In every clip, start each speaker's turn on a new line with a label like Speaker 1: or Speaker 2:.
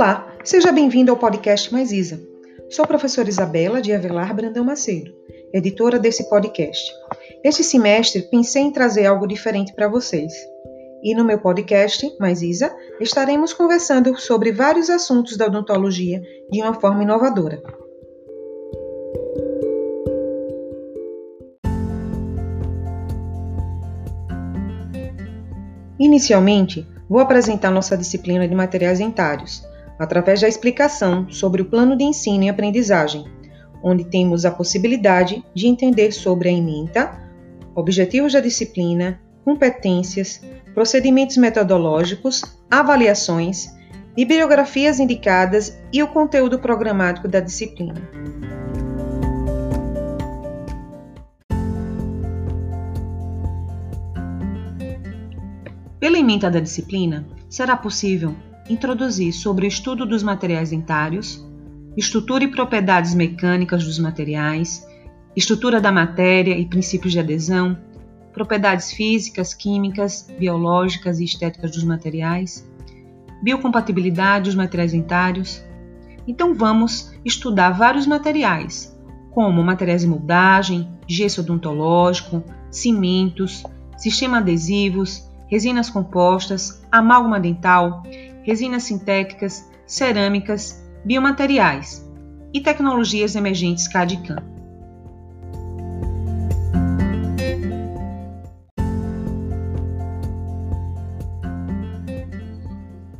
Speaker 1: Olá, seja bem-vindo ao podcast Mais Isa. Sou a professora Isabela de Avelar Brandão Macedo, editora desse podcast. Este semestre pensei em trazer algo diferente para vocês. E no meu podcast, Mais Isa, estaremos conversando sobre vários assuntos da odontologia de uma forma inovadora. Inicialmente, vou apresentar nossa disciplina de materiais dentários, através da explicação sobre o plano de ensino e aprendizagem, onde temos a possibilidade de entender sobre a ementa, objetivos da disciplina, competências, procedimentos metodológicos, avaliações, bibliografias indicadas e o conteúdo programático da disciplina. Pela ementa da disciplina, será possível introduzir sobre o estudo dos materiais dentários, estrutura e propriedades mecânicas dos materiais, estrutura da matéria e princípios de adesão, propriedades físicas, químicas, biológicas e estéticas dos materiais, biocompatibilidade dos materiais dentários. Então vamos estudar vários materiais, como materiais de moldagem, gesso odontológico, cimentos, sistema adesivos, resinas compostas, amálgama dental, resinas sintéticas, cerâmicas, biomateriais e tecnologias emergentes CAD-CAM.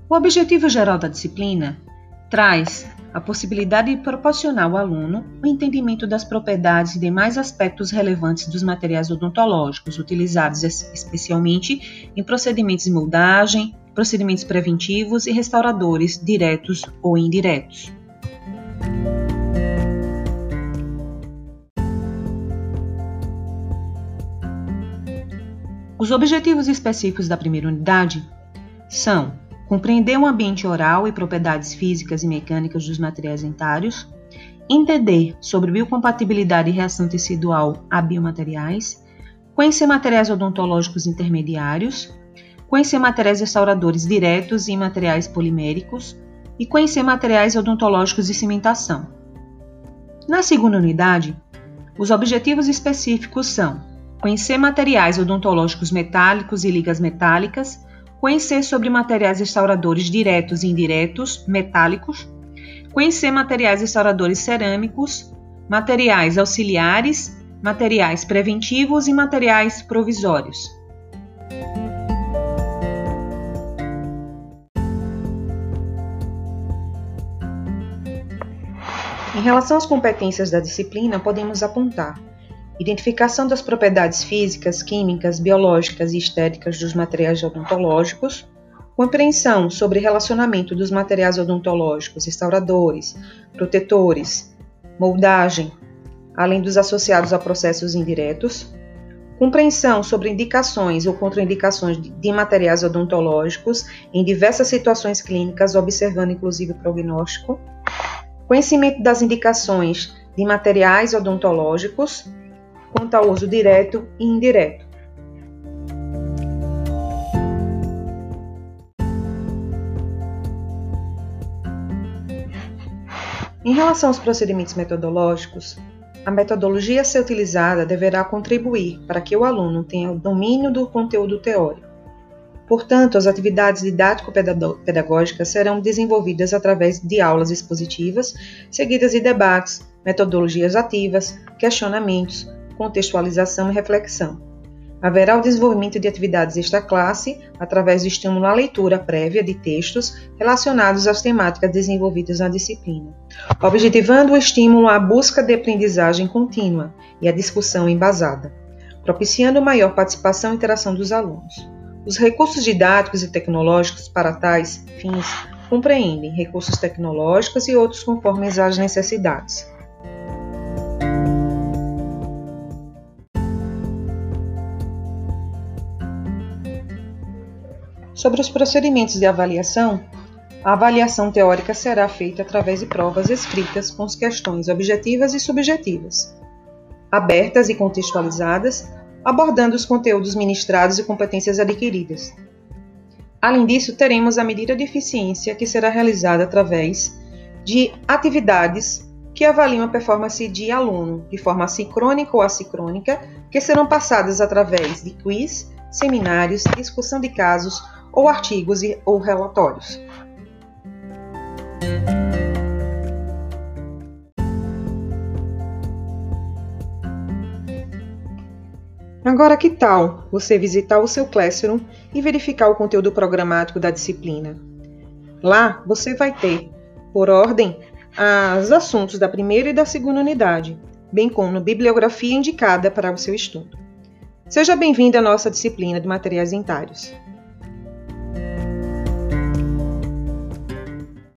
Speaker 1: O objetivo geral da disciplina traz a possibilidade de proporcionar ao aluno o entendimento das propriedades e demais aspectos relevantes dos materiais odontológicos utilizados especialmente em procedimentos de moldagem, procedimentos preventivos e restauradores diretos ou indiretos. Os objetivos específicos da primeira unidade são compreender o ambiente oral e propriedades físicas e mecânicas dos materiais dentários, entender sobre biocompatibilidade e reação tecidual a biomateriais, conhecer materiais odontológicos intermediários, conhecer materiais restauradores diretos e materiais poliméricos e conhecer materiais odontológicos de cimentação. Na segunda unidade, os objetivos específicos são conhecer materiais odontológicos metálicos e ligas metálicas, conhecer sobre materiais restauradores diretos e indiretos, metálicos, conhecer materiais restauradores cerâmicos, materiais auxiliares, materiais preventivos e materiais provisórios. Em relação às competências da disciplina, podemos apontar identificação das propriedades físicas, químicas, biológicas e estéticas dos materiais odontológicos, compreensão sobre relacionamento dos materiais odontológicos, restauradores, protetores, moldagem, além dos associados a processos indiretos, compreensão sobre indicações ou contraindicações de materiais odontológicos em diversas situações clínicas, observando inclusive o prognóstico, conhecimento das indicações de materiais odontológicos, quanto ao uso direto e indireto. Em relação aos procedimentos metodológicos, a metodologia a ser utilizada deverá contribuir para que o aluno tenha o domínio do conteúdo teórico. Portanto, as atividades didático-pedagógicas serão desenvolvidas através de aulas expositivas, seguidas de debates, metodologias ativas, questionamentos, contextualização e reflexão. Haverá o desenvolvimento de atividades desta classe através do estímulo à leitura prévia de textos relacionados às temáticas desenvolvidas na disciplina, objetivando o estímulo à busca de aprendizagem contínua e à discussão embasada, propiciando maior participação e interação dos alunos. Os recursos didáticos e tecnológicos para tais fins compreendem recursos tecnológicos e outros conforme as necessidades. Sobre os procedimentos de avaliação, a avaliação teórica será feita através de provas escritas com as questões objetivas e subjetivas, abertas e contextualizadas, abordando os conteúdos ministrados e competências adquiridas. Além disso, teremos a medida de eficiência que será realizada através de atividades que avaliam a performance de aluno de forma sincrônica ou assincrônica, que serão passadas através de quiz, seminários, discussão de casos ou artigos ou relatórios. Agora, que tal você visitar o seu Classroom e verificar o conteúdo programático da disciplina? Lá você vai ter, por ordem, os assuntos da primeira e da segunda unidade, bem como bibliografia indicada para o seu estudo. Seja bem-vindo à nossa disciplina de materiais dentários.